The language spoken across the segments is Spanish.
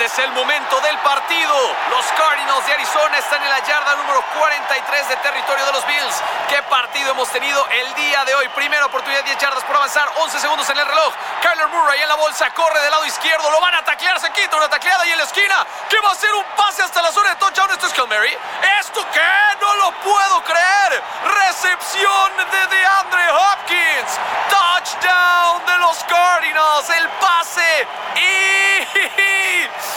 Este es el momento del partido. Los Cardinals de Arizona están en la yarda número 43 de territorio de los Bills. ¿Qué partido hemos tenido el día de hoy? Primera oportunidad, 10 yardas por avanzar, 11 segundos en el reloj. Kyler Murray en la bolsa, corre del lado izquierdo, lo van a taclear, se quita una tacleada y en la esquina, ¿Qué va a ser un pase hasta la zona de touchdown. Esto es Mary. ¿Esto qué? No lo puedo creer. Recepción de DeAndre Hopkins. Touchdown de los Cardinals. El pase y ¡Qué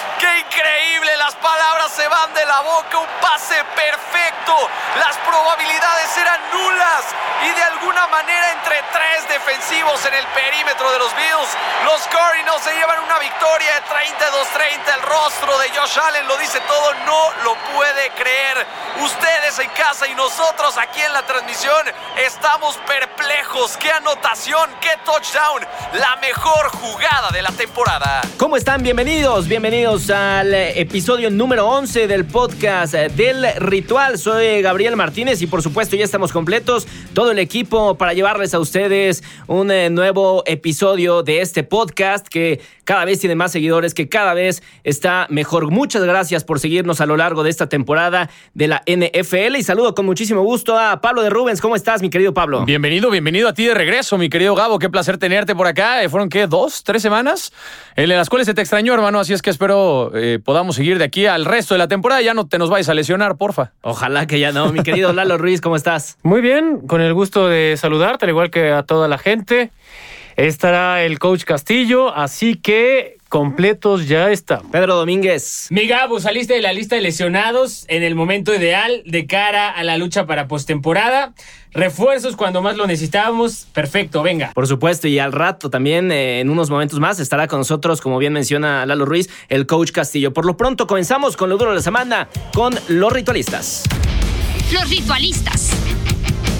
increíble! Las palabras se van de la boca. Un pase perfecto. Las probabilidades eran nulas. Y de alguna manera entre tres defensivos en el perímetro de los Bills, los Cardinals se llevan una victoria de 32-30. El rostro de Josh Allen lo dice todo. No lo puede creer. Ustedes en casa y nosotros aquí en la transmisión estamos perplejos. ¡Qué anotación! ¡Qué touchdown! La mejor jugada de la temporada. ¿Cómo están? Bienvenidos, bienvenidos al episodio número 11 del podcast del ritual. Soy Gabriel Martínez y por supuesto ya estamos completos, todo el equipo para llevarles a ustedes un eh, nuevo episodio de este podcast que cada vez tiene más seguidores, que cada vez está mejor. Muchas gracias por seguirnos a lo largo de esta temporada de la NFL y saludo con muchísimo gusto a Pablo de Rubens. ¿Cómo estás, mi querido Pablo? Bienvenido, bienvenido a ti de regreso, mi querido Gabo. Qué placer tenerte por acá. Eh, ¿Fueron qué? ¿Dos? ¿Tres semanas? En las cuales se te extrañó, hermano. Así es que espero eh, podamos seguir de aquí al resto de la temporada. Ya no te nos vayas a lesionar, porfa. Ojalá que ya no. Mi querido Lalo Ruiz, ¿cómo estás? Muy bien, con el gusto de saludarte, al igual que a toda la gente. Estará el coach Castillo, así que completos ya está. Pedro Domínguez. Mi Gabo, saliste de la lista de lesionados en el momento ideal de cara a la lucha para postemporada. Refuerzos cuando más lo necesitábamos. Perfecto, venga. Por supuesto, y al rato también, eh, en unos momentos más, estará con nosotros, como bien menciona Lalo Ruiz, el coach Castillo. Por lo pronto, comenzamos con lo duro de la semana con los ritualistas. Los ritualistas.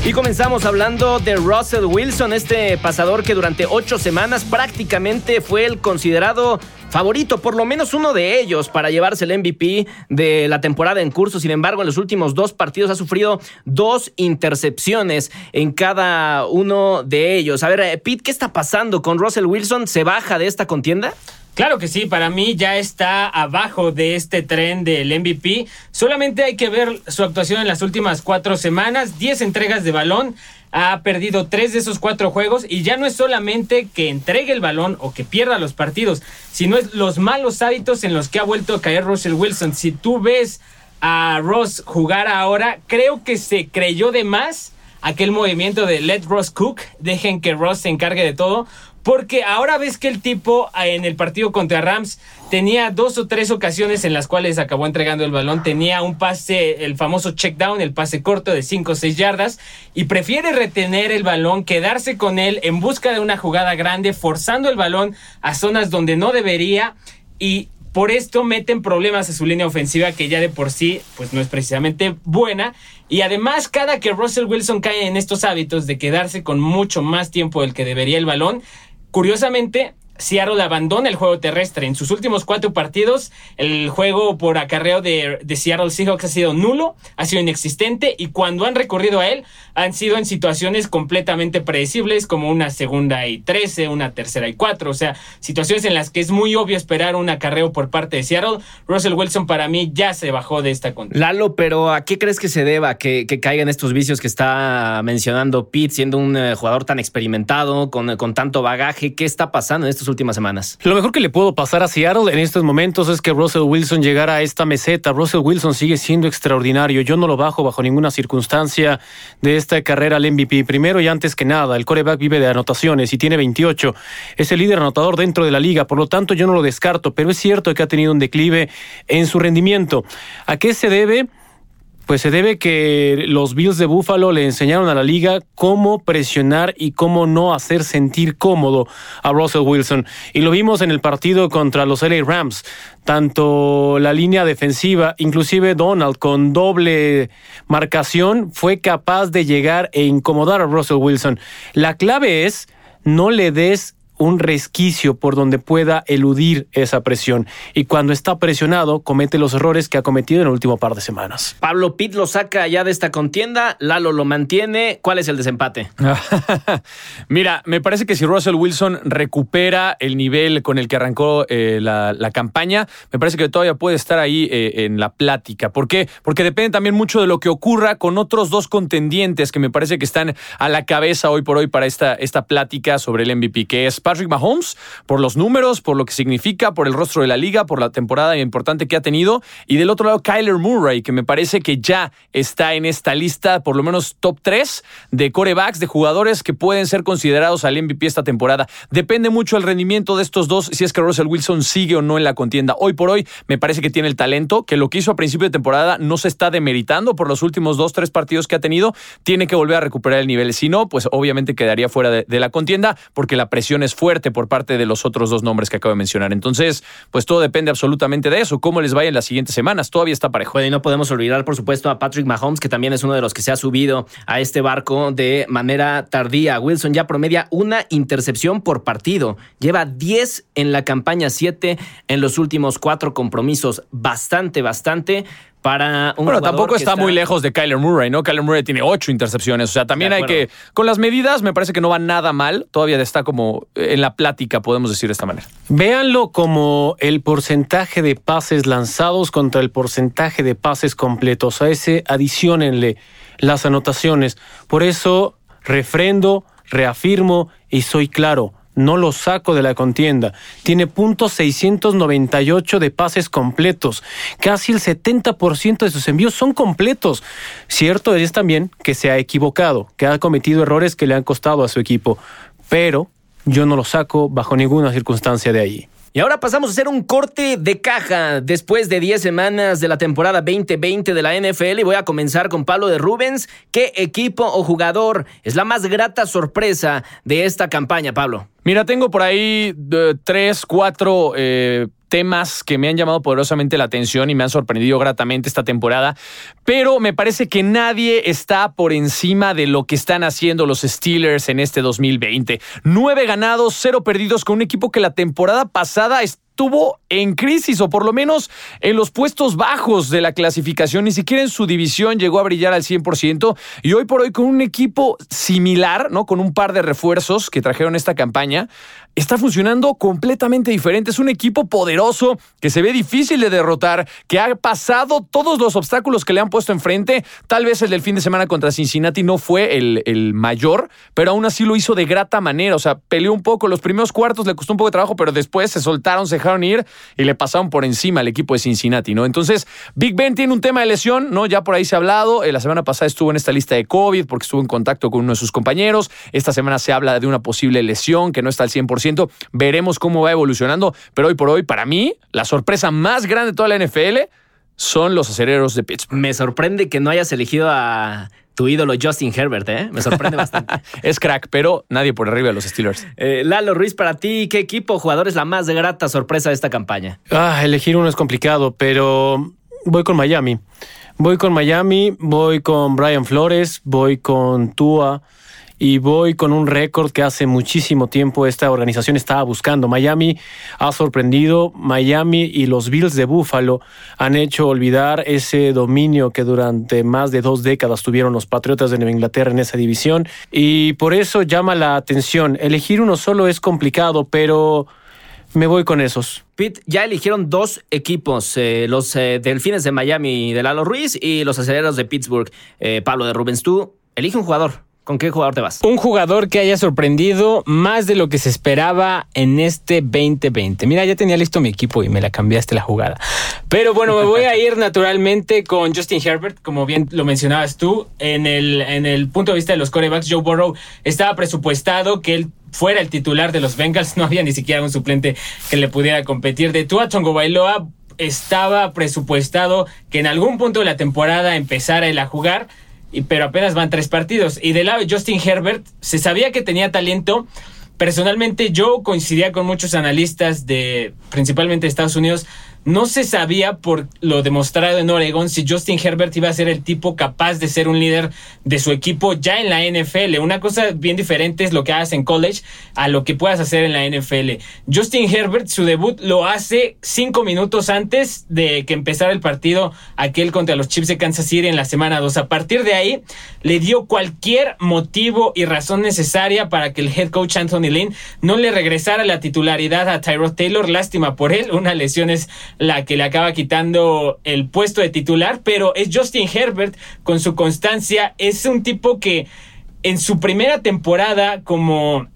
Y comenzamos hablando de Russell Wilson, este pasador que durante ocho semanas prácticamente fue el considerado favorito, por lo menos uno de ellos, para llevarse el MVP de la temporada en curso. Sin embargo, en los últimos dos partidos ha sufrido dos intercepciones en cada uno de ellos. A ver, eh, Pete, ¿qué está pasando con Russell Wilson? ¿Se baja de esta contienda? Claro que sí, para mí ya está abajo de este tren del MVP. Solamente hay que ver su actuación en las últimas cuatro semanas, 10 entregas de balón, ha perdido tres de esos cuatro juegos y ya no es solamente que entregue el balón o que pierda los partidos, sino es los malos hábitos en los que ha vuelto a caer Russell Wilson. Si tú ves a Ross jugar ahora, creo que se creyó de más aquel movimiento de let Ross cook, dejen que Ross se encargue de todo, porque ahora ves que el tipo eh, en el partido contra Rams tenía dos o tres ocasiones en las cuales acabó entregando el balón. Tenía un pase, el famoso check down, el pase corto de 5 o 6 yardas. Y prefiere retener el balón, quedarse con él en busca de una jugada grande, forzando el balón a zonas donde no debería. Y por esto meten problemas a su línea ofensiva que ya de por sí pues no es precisamente buena. Y además cada que Russell Wilson cae en estos hábitos de quedarse con mucho más tiempo del que debería el balón, Curiosamente, Seattle abandona el juego terrestre. En sus últimos cuatro partidos, el juego por acarreo de, Seattle Seahawks ha sido nulo, ha sido inexistente y cuando han recurrido a él han sido en situaciones completamente predecibles como una segunda y trece, una tercera y cuatro, o sea, situaciones en las que es muy obvio esperar un acarreo por parte de Seattle. Russell Wilson para mí ya se bajó de esta condición. Lalo, pero ¿a qué crees que se deba que, caigan estos vicios que está mencionando Pete, siendo un eh, jugador tan experimentado, con, con tanto bagaje? ¿Qué está pasando en estos últimas semanas. Lo mejor que le puedo pasar a Seattle en estos momentos es que Russell Wilson llegara a esta meseta. Russell Wilson sigue siendo extraordinario. Yo no lo bajo bajo ninguna circunstancia de esta carrera al MVP. Primero y antes que nada, el coreback vive de anotaciones y tiene 28. Es el líder anotador dentro de la liga, por lo tanto yo no lo descarto, pero es cierto que ha tenido un declive en su rendimiento. ¿A qué se debe? Pues se debe que los Bills de Buffalo le enseñaron a la liga cómo presionar y cómo no hacer sentir cómodo a Russell Wilson. Y lo vimos en el partido contra los LA Rams. Tanto la línea defensiva, inclusive Donald con doble marcación, fue capaz de llegar e incomodar a Russell Wilson. La clave es no le des un resquicio por donde pueda eludir esa presión. Y cuando está presionado, comete los errores que ha cometido en el último par de semanas. Pablo Pitt lo saca ya de esta contienda, Lalo lo mantiene. ¿Cuál es el desempate? Mira, me parece que si Russell Wilson recupera el nivel con el que arrancó eh, la, la, campaña, me parece que todavía puede estar ahí eh, en la plática. ¿Por qué? Porque depende también mucho de lo que ocurra con otros dos contendientes que me parece que están a la cabeza hoy por hoy para esta, esta plática sobre el MVP, que es Patrick Mahomes, por los números, por lo que significa, por el rostro de la liga, por la temporada importante que ha tenido, y del otro lado Kyler Murray, que me parece que ya está en esta lista, por lo menos top 3 de corebacks, de jugadores que pueden ser considerados al MVP esta temporada. Depende mucho el rendimiento de estos dos, si es que Russell Wilson sigue o no en la contienda. Hoy por hoy me parece que tiene el talento, que lo que hizo a principio de temporada no se está demeritando por los últimos dos, tres partidos que ha tenido, tiene que volver a recuperar el nivel. Si no, pues obviamente quedaría fuera de, de la contienda porque la presión es fuerte por parte de los otros dos nombres que acabo de mencionar. Entonces, pues todo depende absolutamente de eso, cómo les vaya en las siguientes semanas. Todavía está parejo. Bueno, y no podemos olvidar, por supuesto, a Patrick Mahomes, que también es uno de los que se ha subido a este barco de manera tardía. Wilson ya promedia una intercepción por partido. Lleva 10 en la campaña, 7 en los últimos cuatro compromisos. Bastante, bastante para un Bueno, tampoco está, está, muy lejos de Kyler Murray, ¿no? Kyler Murray tiene ocho intercepciones. O sea, también hay que. Con las medidas, me parece que no va nada mal. Todavía está como en la plática, podemos decir de esta manera. Véanlo como el porcentaje de pases lanzados contra el porcentaje de pases completos. A ese adicionenle las anotaciones. Por eso, refrendo, reafirmo y soy claro no lo saco de la contienda. Tiene punto 698 de pases completos. Casi el 70% de sus envíos son completos. Cierto es también que se ha equivocado, que ha cometido errores que le han costado a su equipo, pero yo no lo saco bajo ninguna circunstancia de ahí. Y ahora pasamos a hacer un corte de caja después de 10 semanas de la temporada 2020 de la NFL y voy a comenzar con Pablo de Rubens. ¿Qué equipo o jugador es la más grata sorpresa de esta campaña, Pablo? Mira, tengo por ahí uh, tres, cuatro eh, temas que me han llamado poderosamente la atención y me han sorprendido gratamente esta temporada, pero me parece que nadie está por encima de lo que están haciendo los Steelers en este 2020. Nueve ganados, cero perdidos con un equipo que la temporada pasada estuvo en crisis o por lo menos en los puestos bajos de la clasificación, ni siquiera en su división llegó a brillar al 100% y hoy por hoy con un equipo similar, ¿no? Con un par de refuerzos que trajeron esta campaña, está funcionando completamente diferente. Es un equipo poderoso que se ve difícil de derrotar, que ha pasado todos los obstáculos que le han puesto enfrente. Tal vez el del fin de semana contra Cincinnati no fue el, el mayor, pero aún así lo hizo de grata manera. O sea, peleó un poco. Los primeros cuartos le costó un poco de trabajo, pero después se soltaron, se dejaron ir y le pasaron por encima al equipo de Cincinnati, ¿no? Entonces, Big Ben tiene un tema de lesión, ¿no? Ya por ahí se ha hablado. Eh, la semana pasada estuvo en esta lista de COVID porque estuvo en contacto con uno de sus compañeros. Esta semana se habla de una posible lesión que no está al 100%. Veremos cómo va evolucionando, pero hoy por hoy, para mí, la sorpresa más grande de toda la NFL son los acereros de Pittsburgh. Me sorprende que no hayas elegido a tu ídolo Justin Herbert, ¿eh? Me sorprende bastante. es crack, pero nadie por arriba de los Steelers. Eh, Lalo Ruiz, para ti, ¿qué equipo jugador es la más grata sorpresa de esta campaña? Ah, elegir uno es complicado, pero voy con Miami. Voy con Miami, voy con Brian Flores, voy con Tua y voy con un récord que hace muchísimo tiempo esta organización estaba buscando. Miami ha sorprendido, Miami y los Bills de Buffalo han hecho olvidar ese dominio que durante más de dos décadas tuvieron los Patriotas de Nueva Inglaterra en esa división y por eso llama la atención. Elegir uno solo es complicado, pero me voy con esos. Pete, ya eligieron dos equipos, eh, los eh, Delfines de Miami de Lalo Ruiz y los aceleros de Pittsburgh. Eh, Pablo de Rubens, tú elige un jugador. ¿Con qué jugador te vas? Un jugador que haya sorprendido más de lo que se esperaba en este 2020. Mira, ya tenía listo mi equipo y me la cambiaste la jugada. Pero bueno, me voy a ir naturalmente con Justin Herbert, como bien lo mencionabas tú. En el, en el punto de vista de los corebacks, Joe Burrow estaba presupuestado que él fuera el titular de los Bengals. No había ni siquiera un suplente que le pudiera competir. De Tua Tongo Bailoa estaba presupuestado que en algún punto de la temporada empezara él a jugar pero apenas van tres partidos. Y del lado de Justin Herbert, se sabía que tenía talento. Personalmente, yo coincidía con muchos analistas de, principalmente Estados Unidos, no se sabía por lo demostrado en Oregon si Justin Herbert iba a ser el tipo capaz de ser un líder de su equipo ya en la NFL. Una cosa bien diferente es lo que haces en college a lo que puedas hacer en la NFL. Justin Herbert, su debut lo hace cinco minutos antes de que empezara el partido aquel contra los Chiefs de Kansas City en la semana 2. A partir de ahí, le dio cualquier motivo y razón necesaria para que el head coach Anthony Lynn no le regresara la titularidad a Tyrod Taylor. Lástima por él, una lesión es la que le acaba quitando el puesto de titular, pero es Justin Herbert con su constancia, es un tipo que en su primera temporada como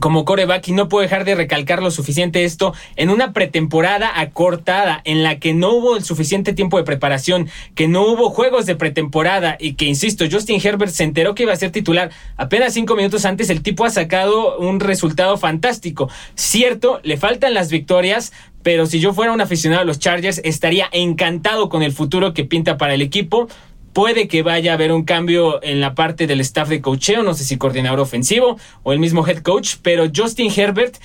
como coreback y no puedo dejar de recalcar lo suficiente esto en una pretemporada acortada en la que no hubo el suficiente tiempo de preparación, que no hubo juegos de pretemporada y que, insisto, Justin Herbert se enteró que iba a ser titular apenas cinco minutos antes, el tipo ha sacado un resultado fantástico. Cierto, le faltan las victorias, pero si yo fuera un aficionado a los Chargers estaría encantado con el futuro que pinta para el equipo. Puede que vaya a haber un cambio en la parte del staff de coacheo, no sé si coordinador ofensivo o el mismo head coach, pero Justin Herbert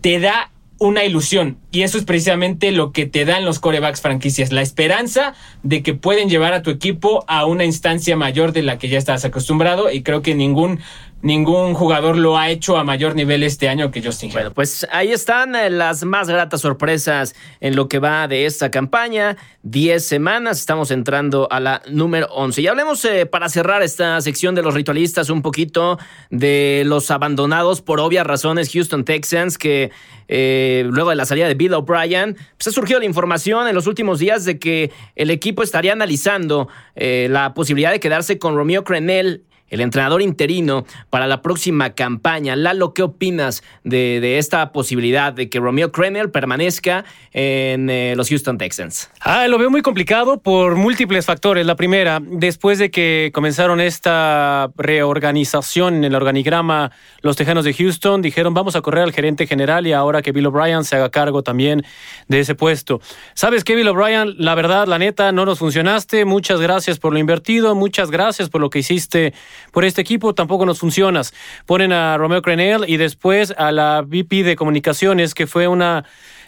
te da una ilusión y eso es precisamente lo que te dan los corebacks franquicias, la esperanza de que pueden llevar a tu equipo a una instancia mayor de la que ya estás acostumbrado y creo que ningún ningún jugador lo ha hecho a mayor nivel este año que Justin Bueno, pues ahí están eh, las más gratas sorpresas en lo que va de esta campaña. Diez semanas, estamos entrando a la número once. Y hablemos eh, para cerrar esta sección de los ritualistas un poquito de los abandonados por obvias razones Houston Texans que eh, luego de la salida de Bill O'Brien, pues ha surgido la información en los últimos días de que el equipo estaría analizando la posibilidad de quedarse con Romeo Crenel el entrenador interino para la próxima campaña. Lalo, ¿qué opinas de, esta posibilidad de que Romeo Crennel permanezca en eh, los Houston Texans? Ah, lo veo muy complicado por múltiples factores. La primera, después de que comenzaron esta reorganización en el organigrama, los Tejanos de Houston dijeron vamos a correr al gerente general y ahora que Bill O'Brien se haga cargo también de ese puesto. ¿Sabes qué, Bill O'Brien? La verdad, la neta, no nos funcionaste. Muchas gracias por lo invertido, muchas gracias por lo que hiciste por este equipo tampoco nos funcionas. Ponen a Romeo Crenel y después a la VP de comunicaciones, que fue una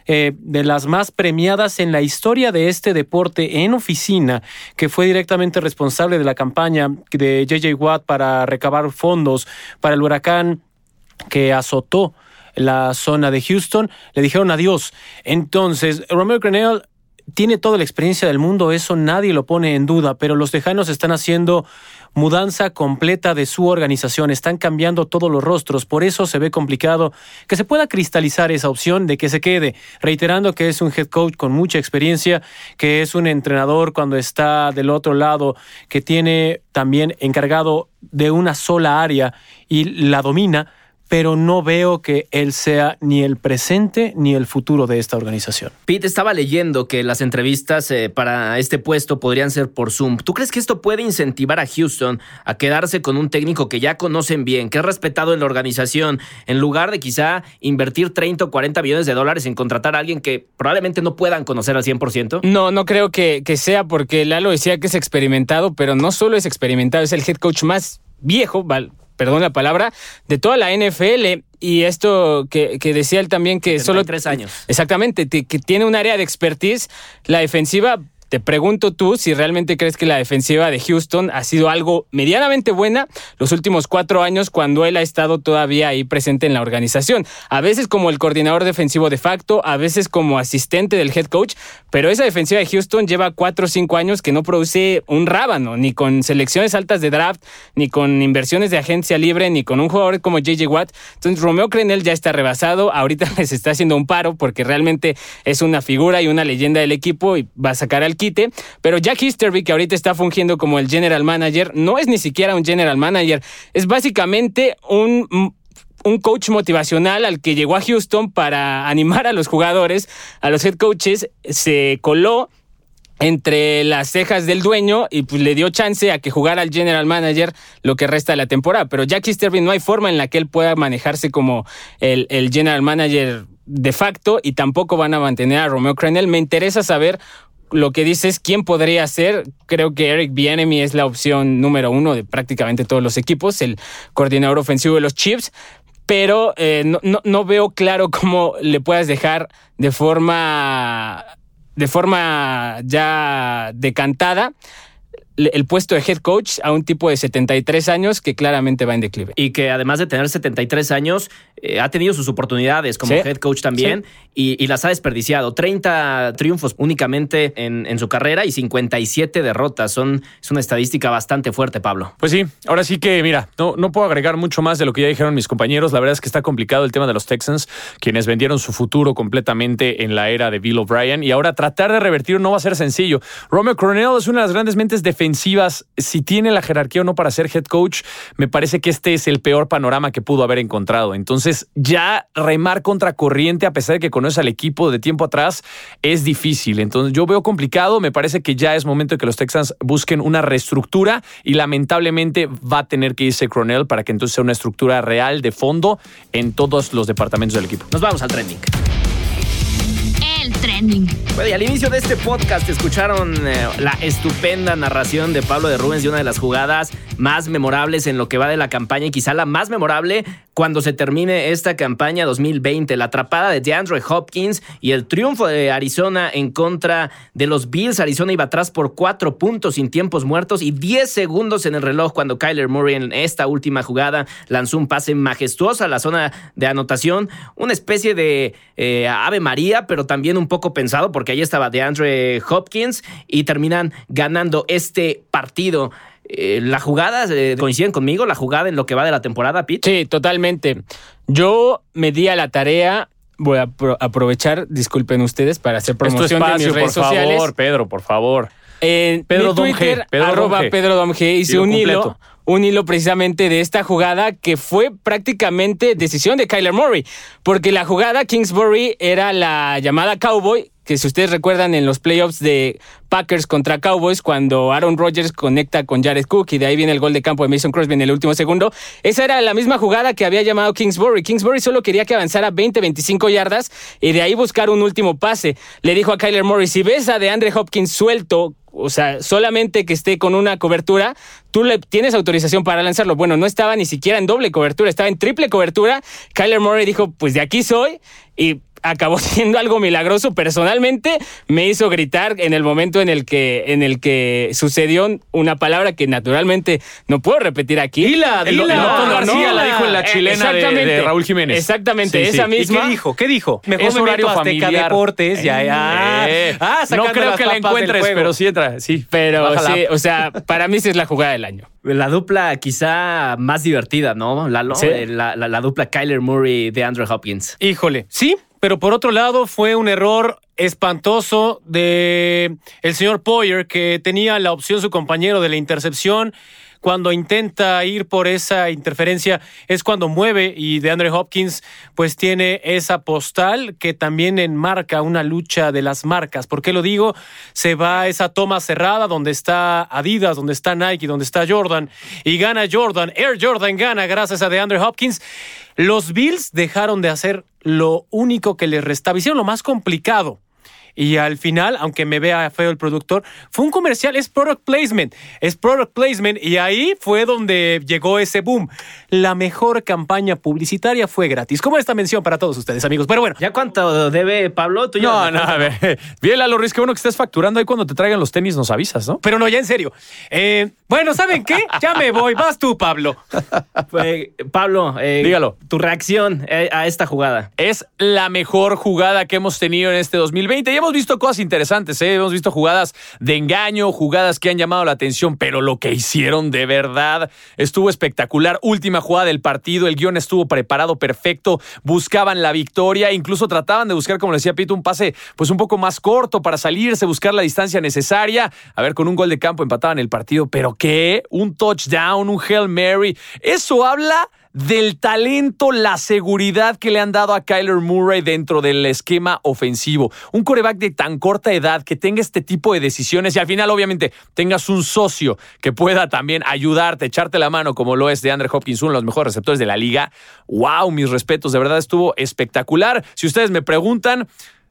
eh, de las más premiadas en la historia de este deporte en oficina, que fue directamente responsable de la campaña de JJ Watt para recabar fondos para el huracán que azotó la zona de Houston, le dijeron adiós. Entonces, Romeo Crenel tiene toda la experiencia del mundo, eso nadie lo pone en duda, pero los tejanos están haciendo mudanza completa de su organización, están cambiando todos los rostros, por eso se ve complicado que se pueda cristalizar esa opción de que se quede, reiterando que es un head coach con mucha experiencia, que es un entrenador cuando está del otro lado, que tiene también encargado de una sola área y la domina, pero no veo que él sea ni el presente ni el futuro de esta organización. Pete, estaba leyendo que las entrevistas eh, para este puesto podrían ser por Zoom. ¿Tú crees que esto puede incentivar a Houston a quedarse con un técnico que ya conocen bien, que es respetado en la organización, en lugar de quizá invertir 30 o 40 millones de dólares en contratar a alguien que probablemente no puedan conocer al 100%? No, no creo que, que sea porque Lalo decía que es experimentado, pero no solo es experimentado, es el head coach más viejo, perdón la palabra, de toda la NFL. Y esto que, decía él también que solo... tres años. Exactamente, que tiene un área de expertise. La defensiva te pregunto tú si realmente crees que la defensiva de Houston ha sido algo medianamente buena los últimos cuatro años cuando él ha estado todavía ahí presente en la organización. A veces como el coordinador defensivo de facto, a veces como asistente del head coach, pero esa defensiva de Houston lleva cuatro o cinco años que no produce un rábano, ni con selecciones altas de draft, ni con inversiones de agencia libre, ni con un jugador como JJ Watt. Entonces Romeo Crenel ya está rebasado, ahorita les está haciendo un paro porque realmente es una figura y una leyenda del equipo y va a sacar al quite. Pero Jack Easterby, que ahorita está fungiendo como el general manager, no es ni siquiera un general manager, es básicamente un un coach motivacional al que llegó a Houston para animar a los jugadores, a los head coaches, se coló entre las cejas del dueño y pues le dio chance a que jugara al general manager lo que resta de la temporada. Pero Jack Easterby no hay forma en la que él pueda manejarse como el, el general manager de facto y tampoco van a mantener a Romeo Crenel. Me interesa saber lo que dices, ¿quién podría ser? Creo que Eric Bienemy es la opción número uno de prácticamente todos los equipos, el coordinador ofensivo de los Chiefs, pero eh, no, no, veo claro cómo le puedas dejar de forma de forma ya decantada el puesto de head coach a un tipo de 73 años que claramente va en declive. Y que además de tener 73 años, eh, ha tenido sus oportunidades como head coach también y, las ha desperdiciado. 30 triunfos únicamente en, su carrera y 57 derrotas. Son, es una estadística bastante fuerte, Pablo. Pues sí, ahora sí que, mira, no, no puedo agregar mucho más de lo que ya dijeron mis compañeros. La verdad es que está complicado el tema de los Texans, quienes vendieron su futuro completamente en la era de Bill O'Brien y ahora tratar de revertir no va a ser sencillo. Romeo Coronel es una de las grandes mentes defensivas. Si tiene la jerarquía o no para ser head coach, me parece que este es el peor panorama que pudo haber encontrado. Entonces, ya remar contra corriente, a pesar de que conoce al equipo de tiempo atrás, es difícil. Entonces yo veo complicado, me parece que ya es momento de que los Texans busquen una reestructura y lamentablemente va a tener que irse Cronell para que entonces sea una estructura real de fondo en todos los departamentos del equipo. Nos vamos al trending. Trending. Bueno, y al inicio de este podcast escucharon eh, la estupenda narración de Pablo de Rubens de una de las jugadas más memorables en lo que va de la campaña y quizá la más memorable cuando se termine esta campaña 2020. La atrapada de DeAndre Hopkins y el triunfo de Arizona en contra de los Bills. Arizona iba atrás por cuatro puntos sin tiempos muertos y 10 segundos en el reloj cuando Kyler Murray en esta última jugada lanzó un pase majestuoso a la zona de anotación. Una especie de eh, Ave María, pero también un poco pensado porque ahí estaba DeAndre Hopkins y terminan ganando este partido. Eh, ¿La jugada, eh, coinciden conmigo, la jugada en lo que va de la temporada, Pete? Sí, totalmente. Yo me di a la tarea voy a aprovechar, disculpen ustedes, para hacer promoción de mis redes por favor, Pedro, por favor. En Pedro Twitter, Pedro arroba Pedro Domge, hice un hilo, un hilo precisamente de esta jugada que fue prácticamente decisión de Kyler Murray, porque la jugada Kingsbury era la llamada Cowboy que si ustedes recuerdan en los playoffs de Packers contra Cowboys, cuando Aaron Rodgers conecta con Jared Cook y de ahí viene el gol de campo de Mason Crosby en el último segundo, esa era la misma jugada que había llamado Kingsbury. Kingsbury solo quería que avanzara 20, 25 yardas y de ahí buscar un último pase. Le dijo a Kyler Murray, si ves a DeAndre Hopkins suelto o sea, solamente que esté con una cobertura, tú le tienes autorización para lanzarlo. Bueno, no estaba ni siquiera en doble cobertura, estaba en triple cobertura. Kyler Murray dijo, pues de aquí soy. Y acabó siendo algo milagroso. Personalmente me hizo gritar en el momento en el que, en el que sucedió una palabra que naturalmente no puedo repetir aquí. Dila, dila. El, García la dijo en la chilena de, Raúl Jiménez. Exactamente, esa misma. ¿Y qué dijo? ¿Qué dijo? Mejor es horario familiar. Deportes. Ya, ya. Eh, ah, no creo que la encuentres, pero sí entra. Sí. Pero sí, o sea, para mí sí es la jugada del año. La dupla quizá más divertida, ¿no? La, la, la dupla Kyler Murray de Andrew Hopkins. Híjole, sí, pero por otro lado fue un error espantoso de el señor Poyer que tenía la opción su compañero de la intercepción cuando intenta ir por esa interferencia es cuando mueve y de Andre Hopkins pues tiene esa postal que también enmarca una lucha de las marcas. ¿Por qué lo digo? Se va a esa toma cerrada donde está Adidas, donde está Nike, donde está Jordan y gana Jordan. Air Jordan gana gracias a DeAndre Hopkins. Los Bills dejaron de hacer lo único que les restaba. Hicieron lo más complicado y al final, aunque me vea feo el productor, fue un comercial, es product placement, es product placement y ahí fue donde llegó ese boom. La mejor campaña publicitaria fue gratis. Como esta mención para todos ustedes, amigos. Pero bueno. ¿Ya cuánto debe Pablo? ¿Tú no, no, a ver. Bien, Lalo Ruiz, qué bueno que estés facturando ahí cuando te traigan los tenis, nos avisas, ¿no? Pero no, ya en serio. Eh, bueno, ¿saben qué? Ya me voy. Vas tú, Pablo. Pablo, eh, dígalo. Tu reacción eh, a esta jugada. Es la mejor jugada que hemos tenido en este 2020. Ya hemos visto cosas interesantes, ¿eh? hemos visto jugadas de engaño, jugadas que han llamado la atención, pero lo que hicieron de verdad estuvo espectacular. Última jugada del partido, el guion estuvo preparado perfecto, buscaban la victoria, incluso trataban de buscar, como decía Pito, un pase pues un poco más corto para salirse, buscar la distancia necesaria. A ver, con un gol de campo empataban el partido, pero ¿qué? Un touchdown, un Hail Mary. Eso habla del talento, la seguridad que le han dado a Kyler Murray dentro del esquema ofensivo. Un coreback de tan corta edad que tenga este tipo de decisiones y al final, obviamente, tengas un socio que pueda también ayudarte, echarte la mano, como lo es de Andre Hopkins, uno de los mejores receptores de la liga. ¡Wow! Mis respetos, de verdad estuvo espectacular. Si ustedes me preguntan,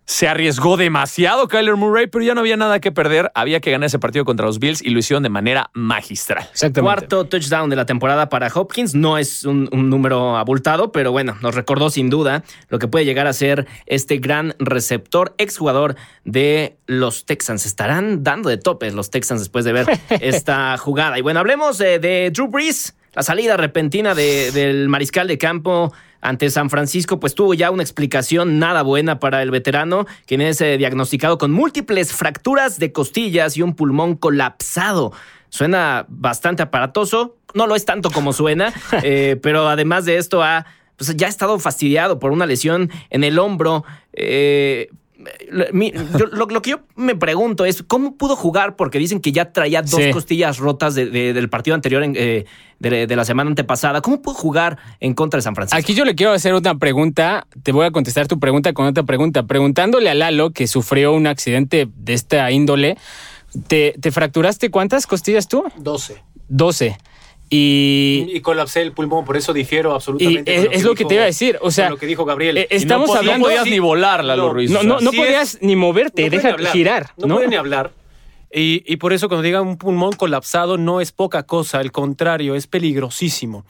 Se arriesgó demasiado Kyler Murray, pero ya no había nada que perder. Había que ganar ese partido contra los Bills y lo hicieron de manera magistral. Exactamente. Cuarto touchdown de la temporada para Hopkins. No es un, un número abultado, pero bueno, nos recordó sin duda lo que puede llegar a ser este gran receptor, exjugador de los Texans. Estarán dando de topes los Texans después de ver esta jugada. Y bueno, hablemos de, de Drew Brees. La salida repentina de- del mariscal de campo ante San Francisco, pues tuvo ya una explicación nada buena para el veterano, quien es eh, diagnosticado con múltiples fracturas de costillas y un pulmón colapsado. Suena bastante aparatoso, no lo es tanto como suena, eh, pero además de esto ha, pues ya ha estado fastidiado por una lesión en el hombro. eh, mi- yo- lo- lo que yo me pregunto es, ¿cómo pudo jugar? Porque dicen que ya traía dos Sí. costillas rotas de- de- del partido anterior, en, eh, de, de la semana antepasada. ¿Cómo pudo jugar en contra de San Francisco? Aquí yo le quiero hacer una pregunta. Te voy a contestar tu pregunta con otra pregunta. Preguntándole a Lalo, que sufrió un accidente de esta índole, ¿te, te fracturaste cuántas costillas tú? 12. 12. Y, Y colapsé el pulmón, por eso difiero y absolutamente. es, con es lo que dijo- te iba a decir. O sea, lo que dijo Gabriel. eh, Y no estamos podía- hablando. No podías ni volar, Lalo No, Ruiz. No, no, no sí podías es- ni moverte, deja hablar. girar. No, No, puede ni hablar. Y, y por eso cuando diga un pulmón colapsado no es poca cosa, al contrario, es peligrosísimo.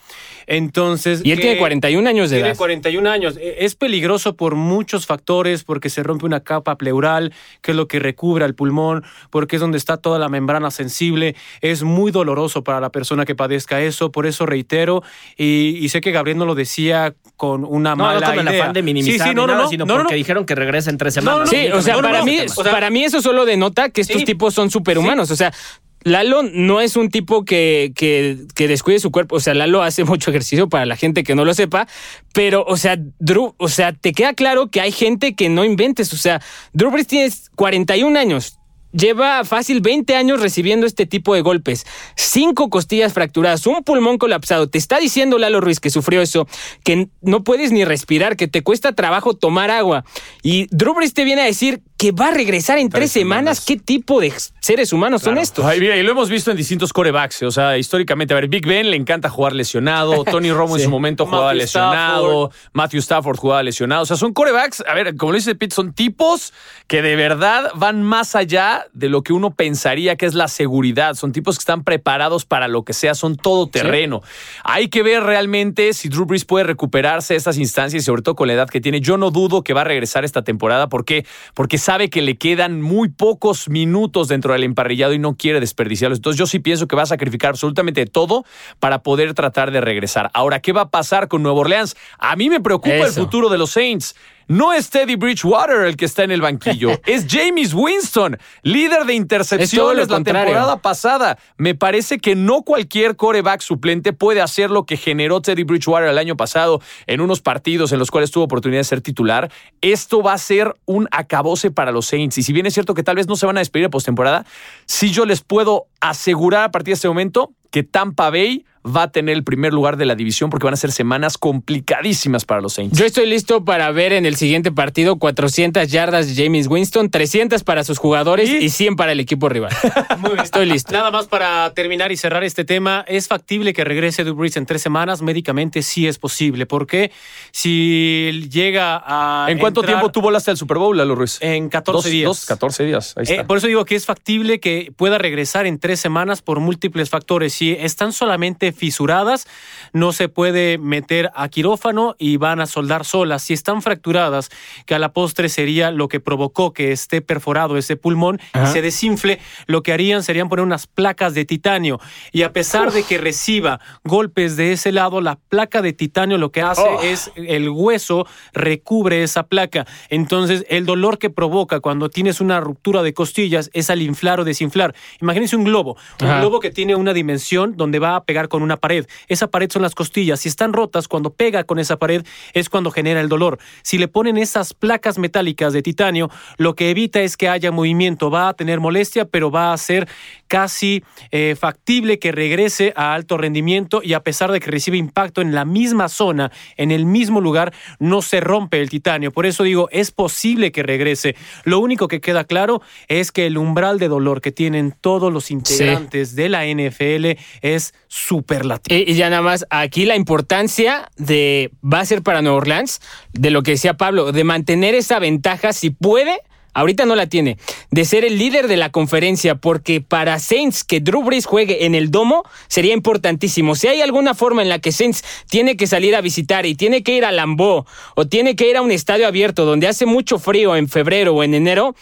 Entonces... Y él ¿qué- tiene 41 años de Tiene edad. 41 años. E- Es peligroso por muchos factores, porque se rompe una capa pleural, que es lo que recubre al pulmón, porque es donde está toda la membrana sensible. Es muy doloroso para la persona que padezca eso. Por eso reitero, y, y sé que Gabriel no lo decía con una no, mala no con el idea. afán de minimizar Sí, sí, ni no, no, nada, no, sino no, no, porque no. dijeron que regresa en tres semanas. no, no, Sí, o sea, para, no, mí, o sea, para mí eso solo denota que estos Sí. tipos son superhumanos. O sea, Lalo no es un tipo que, que, que descuide su cuerpo. O sea, Lalo hace mucho ejercicio para la gente que no lo sepa. Pero, o sea, Drew, o sea, te queda claro que hay gente que no inventes. O sea, Drew Brees tiene 41 años. Lleva fácil 20 años recibiendo este tipo de golpes. Cinco costillas fracturadas, un pulmón colapsado. Te está diciendo Lalo Ruiz que sufrió eso, que no puedes ni respirar, que te cuesta trabajo tomar agua. Y Drew Brees te viene a decir que va a regresar en tres, semanas. semanas. ¿Qué tipo de seres humanos son estos? Ay, mira, y lo hemos visto en distintos corebacks. O sea, históricamente, a ver, Big Ben le encanta jugar lesionado. Tony Romo en su momento jugaba Matthew lesionado. Matthew Stafford jugaba lesionado. O sea, son corebacks, a ver, como lo dice Pete, son tipos que de verdad van más allá de lo que uno pensaría que es la seguridad. Son tipos que están preparados para lo que sea, son todo terreno. Hay que ver realmente si Drew Brees puede recuperarse de estas instancias y sobre todo con la edad que tiene. Yo no dudo que va a regresar esta temporada. ¿Por qué? Porque sabe que le quedan muy pocos minutos dentro del emparrillado y no quiere desperdiciarlos. Entonces yo sí pienso que va a sacrificar absolutamente todo para poder tratar de regresar. Ahora, ¿qué va a pasar con Nueva Orleans? A mí me preocupa el futuro de los Saints. No es Teddy Bridgewater el que está en el banquillo, es James Winston, líder de intercepciones la contrario. temporada pasada. Me parece que no cualquier coreback suplente puede hacer lo que generó Teddy Bridgewater el año pasado en unos partidos en los cuales tuvo oportunidad de ser titular. Esto va a ser un acabose para los Saints. Y si bien es cierto que tal vez no se van a despedir de postemporada, sí yo les puedo asegurar a partir de este momento que Tampa Bay va a tener el primer lugar de la división porque van a ser semanas complicadísimas para los Saints. Yo estoy listo para ver en el siguiente partido 400 yardas de James Winston, 300 para sus jugadores y 100 para el equipo rival. Estoy listo. Nada más para terminar y cerrar este tema, ¿es factible que regrese Drew Brees en tres semanas? Médicamente sí es posible. ¿Por qué? Si llega a. ¿En cuánto entrar tiempo tuvo hasta el Super Bowl, Lalo Ruiz? En 14 Dos- días. dos, 14 días. Ahí está. Eh, por eso digo que es factible que pueda regresar en tres semanas por múltiples factores. Si están solamente fisuradas, no se puede meter a quirófano y van a soldar solas. Si están fracturadas, que a la postre sería lo que provocó que esté perforado ese pulmón Ajá. y se desinfle, lo que harían serían poner unas placas de titanio. Y a pesar de que reciba golpes de ese lado, la placa de titanio lo que hace es el hueso recubre esa placa. Entonces, el dolor que provoca cuando tienes una ruptura de costillas es al inflar o desinflar. Imagínense un globo, un globo que tiene una dimensión donde va a pegar con una pared. Esa pared son las costillas. Si están rotas, cuando pega con esa pared es cuando genera el dolor. Si le ponen esas placas metálicas de titanio, lo que evita es que haya movimiento. Va a tener molestia, pero va a ser casi eh, factible que regrese a alto rendimiento y a pesar de que recibe impacto en la misma zona, en el mismo lugar, no se rompe el titanio. Por eso digo, es posible que regrese. Lo único que queda claro es que el umbral de dolor que tienen todos los integrantes de la NFL es Y, ya nada más, aquí la importancia de va a ser para Nueva Orleans, de lo que decía Pablo, de mantener esa ventaja si puede. Ahorita no la tiene, de ser el líder de la conferencia, porque para Saints que Drew Brees juegue en el domo sería importantísimo. Si hay alguna forma en la que Saints tiene que salir a visitar y tiene que ir a Lambeau o tiene que ir a un estadio abierto donde hace mucho frío en febrero o en enero,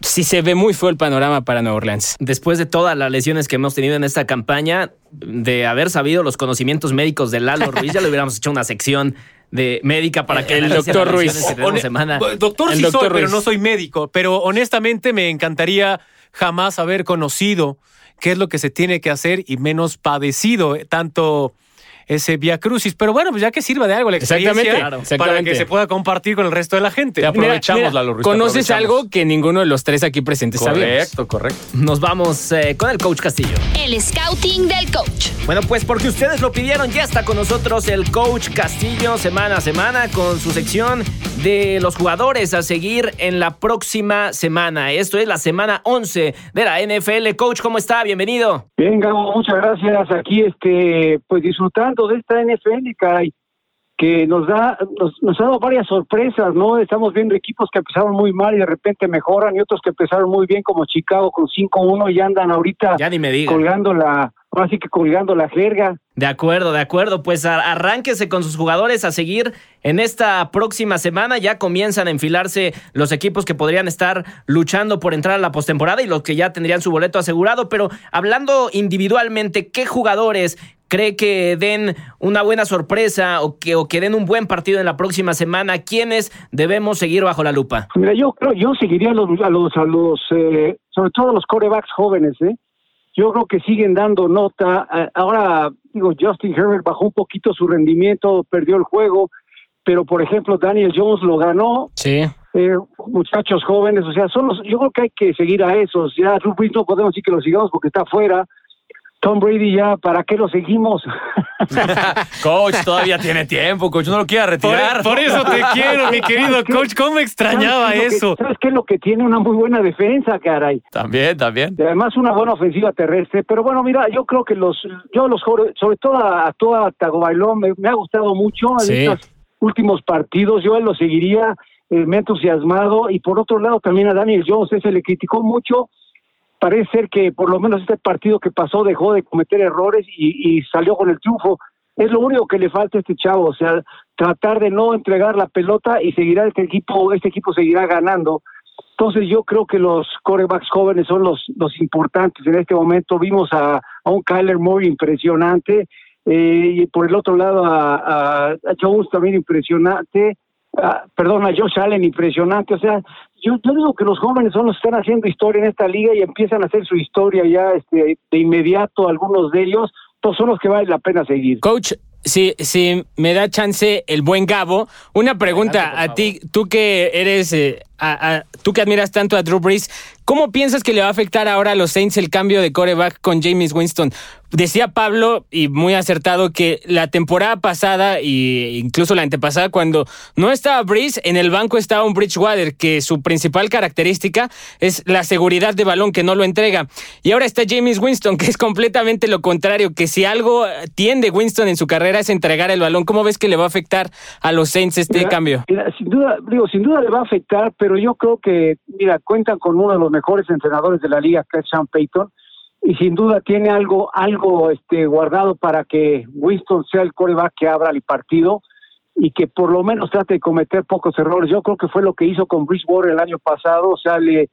sí se ve muy feo el panorama para Nueva Orleans. Después de todas las lesiones que hemos tenido en esta campaña, de haber sabido los conocimientos médicos de Lalo Ruiz, ya le hubiéramos hecho una sección de médica para que El doctor Ruiz. que semana. Doctor El sí doctor soy, pero no soy médico. Pero honestamente me encantaría jamás haber conocido qué es lo que se tiene que hacer y menos padecido eh, tanto ese via crucis. Pero bueno, pues ya que sirva de algo la experiencia Exactamente, claro. para que se pueda compartir con el resto de la gente. Te aprovechamos, Lalo Ruiz, te Conoces aprovechamos. algo que ninguno de los tres aquí presentes sabíamos. Correcto, correcto. Nos vamos eh, con el coach Castillo. El scouting del coach. Bueno, pues porque ustedes lo pidieron, ya está con nosotros el coach Castillo semana a semana con su sección de los jugadores a seguir en la próxima semana. Esto es la semana 11 de la NFL. Coach, ¿cómo está? Bienvenido. Bien, Gabo, muchas gracias. Aquí, este, pues de esta NFL, caray, que nos da, nos, nos ha dado varias sorpresas, ¿no? Estamos viendo equipos que empezaron muy mal y de repente mejoran y otros que empezaron muy bien, como Chicago con 5-1 y andan ahorita Ya ni me diga. colgando la, ahora sí que colgando la jerga. De acuerdo, de acuerdo. Pues arránquese con sus jugadores a seguir en esta próxima semana. Ya comienzan a enfilarse los equipos que podrían estar luchando por entrar a la postemporada y los que ya tendrían su boleto asegurado. Pero hablando individualmente, ¿qué jugadores cree que den una buena sorpresa o que, o que den un buen partido en la próxima semana? ¿Quiénes debemos seguir bajo la lupa? Mira, yo creo, yo seguiría a los, a los, a los eh, sobre todo a los corebacks jóvenes, ¿eh? Yo creo que siguen dando nota. Ahora, digo, Justin Herbert bajó un poquito su rendimiento, perdió el juego, pero por ejemplo, Daniel Jones lo ganó. Sí. eh, muchachos jóvenes, o sea, son los, yo creo que hay que seguir a esos. Ya Drew no podemos decir que lo sigamos porque está afuera. Tom Brady ya, ¿para qué lo seguimos? Coach, todavía tiene tiempo, coach. No lo quiera Por, retirar. por eso te quiero, mi querido coach. ¿Cómo extrañaba ¿Sabes qué es lo que- eso? ¿Sabes qué es lo que tiene? Una muy buena defensa, caray. También, también. Y además una buena ofensiva terrestre. Pero bueno, mira, yo creo que los, yo los jóvenes, sobre todo a, a toda Tagobailón, me, me ha gustado mucho en Sí. estos últimos partidos. Yo él lo seguiría, eh, me ha entusiasmado. Y por otro lado, también a Daniel Jones, se le criticó mucho. Parece ser que por lo menos este partido que pasó dejó de cometer errores y, salió con el triunfo. Es lo único que le falta a este chavo, o sea, tratar de no entregar la pelota y seguirá este equipo, este equipo seguirá ganando. Entonces yo creo que los corebacks jóvenes son los, los importantes en este momento. Vimos a, a un Kyler Moore impresionante eh, y por el otro lado a, a, también impresionante. Ah, perdón, a Josh Allen impresionante. O sea, yo, yo digo que los jóvenes son los que están haciendo historia en esta liga y empiezan a hacer su historia ya este, de inmediato algunos de ellos. Todos son los que vale la pena seguir. Coach, si, si me da chance el buen Gabo, una pregunta a ti, tú que eres, eh, a- a- tú que admiras tanto a Drew Brees, ¿cómo piensas que le va a afectar ahora a los Saints el cambio de coreback con James Winston? Decía Pablo, y muy acertado, que la temporada pasada e incluso la antepasada, cuando no estaba Brees, en el banco estaba un Bridgewater, que su principal característica es la seguridad de balón, que no lo entrega. Y ahora está James Winston, que es completamente lo contrario, que si algo tiende Winston en su carrera es entregar el balón. ¿Cómo ves que le va a afectar a los Saints este Mira, cambio? mira, sin duda, digo, sin duda le va a afectar, pero yo creo que, mira, cuentan con uno de los mejores entrenadores de la liga, que es Sean Payton, y sin duda tiene algo, algo este, guardado para que Winston sea el coreback que abra el partido y que por lo menos trate de cometer pocos errores. Yo creo que fue lo que hizo con Bridgewater el año pasado, o sea, le,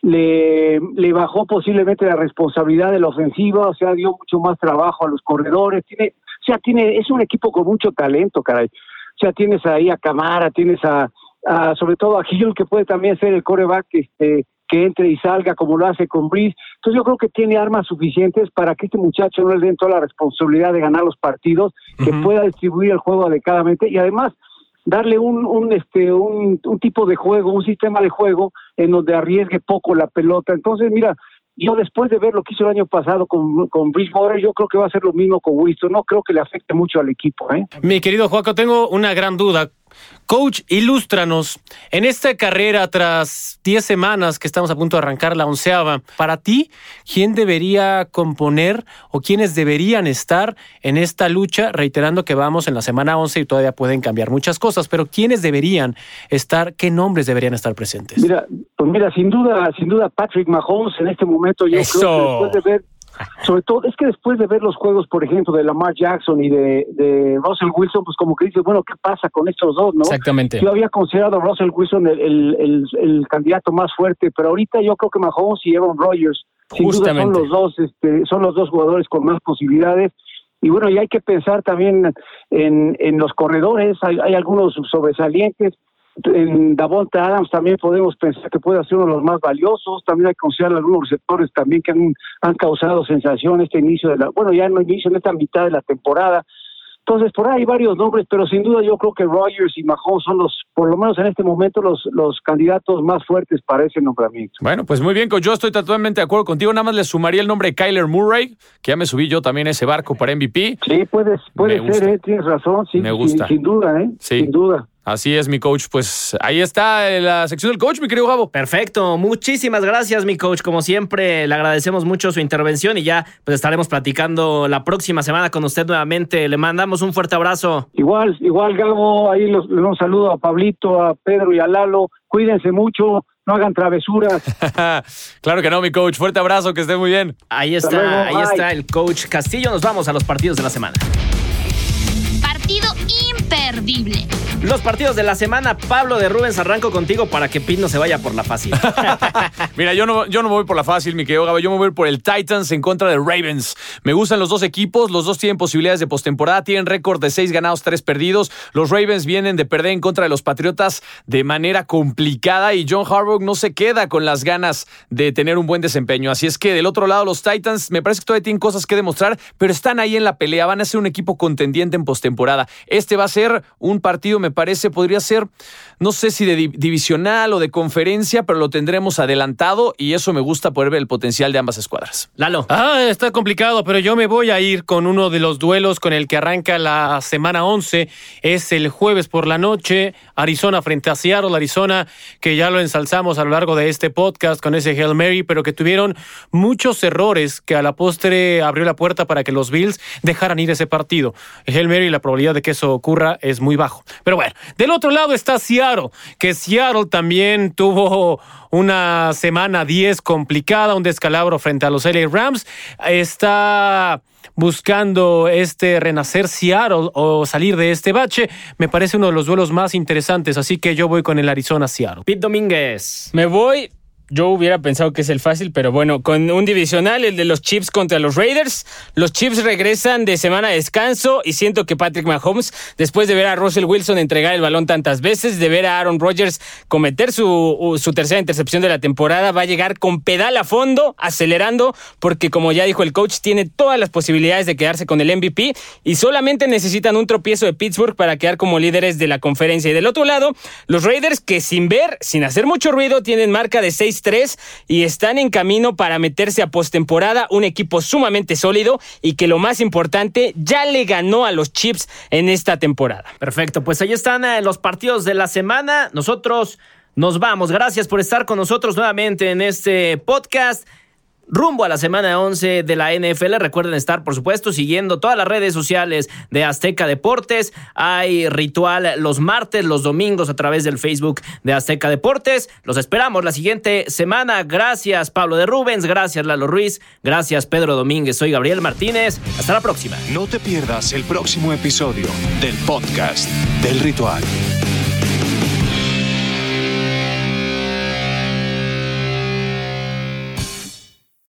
le, le bajó posiblemente la responsabilidad de la ofensiva, o sea, dio mucho más trabajo a los corredores, tiene, o sea, tiene, es un equipo con mucho talento, caray. O sea, tienes ahí a Camara, tienes a, a sobre todo a Hill, que puede también ser el coreback este, que entre y salga como lo hace con Breeze. Entonces yo creo que tiene armas suficientes para que este muchacho no le den toda la responsabilidad de ganar los partidos, que pueda distribuir el juego adecuadamente y además darle un, un este un, un tipo de juego, un sistema de juego en donde arriesgue poco la pelota. Entonces, mira, yo después de ver lo que hizo el año pasado con, con Bridgewater, yo creo que va a ser lo mismo con Winston. No creo que le afecte mucho al equipo, ¿eh? Mi querido Juaco, tengo una gran duda. Coach, ilústranos. En esta carrera, tras 10 semanas que estamos a punto de arrancar la onceava, para ti, ¿quién debería componer o quiénes deberían estar en esta lucha? Reiterando que vamos en la semana 11 y todavía pueden cambiar muchas cosas, pero ¿quiénes deberían estar? ¿Qué nombres deberían estar presentes? Mira, pues mira, sin duda, sin duda, Patrick Mahomes en este momento, yo Eso. creo que después de ver sobre todo, es que después de ver los juegos, por ejemplo, de Lamar Jackson y de, de Russell Wilson, pues como que dices, bueno, ¿qué pasa con estos dos, no? Exactamente. Yo había considerado a Russell Wilson el, el, el, el candidato más fuerte, pero ahorita yo creo que Mahomes y Aaron Rodgers, sin duda son los dos, este, son los dos jugadores con más posibilidades. Y bueno, y hay que pensar también en, en los corredores, hay, hay algunos sobresalientes. En Davonta Adams también podemos pensar que puede ser uno de los más valiosos. También hay que considerar algunos receptores también que han, han causado sensación este inicio de la, bueno, ya no inicio en esta mitad de la temporada. Entonces, por ahí hay varios nombres, pero sin duda yo creo que Rogers y Mahomes son los, por lo menos en este momento, los, los candidatos más fuertes para ese nombramiento. Bueno, pues muy bien. Yo estoy totalmente de acuerdo contigo. Nada más le sumaría el nombre de Kyler Murray, que ya me subí yo también a ese barco para MVP. Sí, puedes, puede Me ser, ¿eh? tienes razón, sí, Me gusta. sin duda, ¿eh? Sí. Sin duda. Así es, mi coach. Pues ahí está eh, la sección del coach, mi querido Gabo. Perfecto, muchísimas gracias mi coach, como siempre le agradecemos mucho su intervención y ya pues estaremos platicando la próxima semana con usted nuevamente, le mandamos un fuerte abrazo. Igual, igual, Gabo, ahí los, un saludo a Pablito, a Pedro y a Lalo. Cuídense mucho, no hagan travesuras. claro que no, mi coach. Fuerte abrazo, que esté muy bien. Ahí está, luego, ahí bye. está el coach Castillo, nos vamos a los partidos de la semana. Imperdible. Los partidos de la semana, Pablo de Rubens, arranco contigo para que Pete no se vaya por la fácil. Mira, yo no, yo no me voy por la fácil, mi querido Gabo. Yo me voy por el Titans en contra de Ravens. Me gustan los dos equipos. Los dos tienen posibilidades de postemporada. Tienen récord de seis ganados, tres perdidos. Los Ravens vienen de perder en contra de los Patriotas de manera complicada y John Harbaugh no se queda con las ganas de tener un buen desempeño. Así es que del otro lado, los Titans me parece que todavía tienen cosas que demostrar, pero están ahí en la pelea. Van a ser un equipo contendiente en postemporada. Este va a ser un partido, me parece, podría ser, no sé si de di- divisional o de conferencia, pero lo tendremos adelantado y eso me gusta poder ver el potencial de ambas escuadras. Lalo. Ah, está complicado, pero yo me voy a ir con uno de los duelos con el que arranca la semana 11. Es el jueves por la noche, Arizona frente a Seattle, Arizona, que ya lo ensalzamos a lo largo de este podcast con ese Hail Mary, pero que tuvieron muchos errores que a la postre abrió la puerta para que los Bills dejaran ir ese partido. El Hail Mary, la probabilidad de que eso ocurra es muy bajo. Pero bueno, del otro lado está Seattle, que Seattle también tuvo una semana 10 complicada, un descalabro frente a los LA Rams. Está buscando este renacer Seattle o salir de este bache. Me parece uno de los duelos más interesantes, así que yo voy con el Arizona Seattle. Pete Domínguez. Me voy. Yo hubiera pensado que es el fácil, pero bueno, con un divisional, el de los Chiefs contra los Raiders. Los Chiefs regresan de semana de descanso y siento que Patrick Mahomes, después de ver a Russell Wilson entregar el balón tantas veces, de ver a Aaron Rodgers cometer su, su tercera intercepción de la temporada, va a llegar con pedal a fondo, acelerando, porque como ya dijo el coach, tiene todas las posibilidades de quedarse con el MVP y solamente necesitan un tropiezo de Pittsburgh para quedar como líderes de la conferencia. Y del otro lado, los Raiders que sin ver, sin hacer mucho ruido, tienen marca de 6-3 y están en camino para meterse a postemporada, un equipo sumamente sólido y que lo más importante, ya le ganó a los Chiefs en esta temporada. Perfecto, pues ahí están eh, los partidos de la semana. Nosotros nos vamos. Gracias por estar con nosotros nuevamente en este podcast. Rumbo a la semana 11 de la NFL. Recuerden estar, por supuesto, siguiendo todas las redes sociales de Azteca Deportes. Hay ritual los martes, los domingos a través del Facebook de Azteca Deportes. Los esperamos la siguiente semana. Gracias, Pablo de Rubens. Gracias, Lalo Ruiz. Gracias, Pedro Domínguez. Soy Gabriel Martínez. Hasta la próxima. No te pierdas el próximo episodio del podcast del ritual.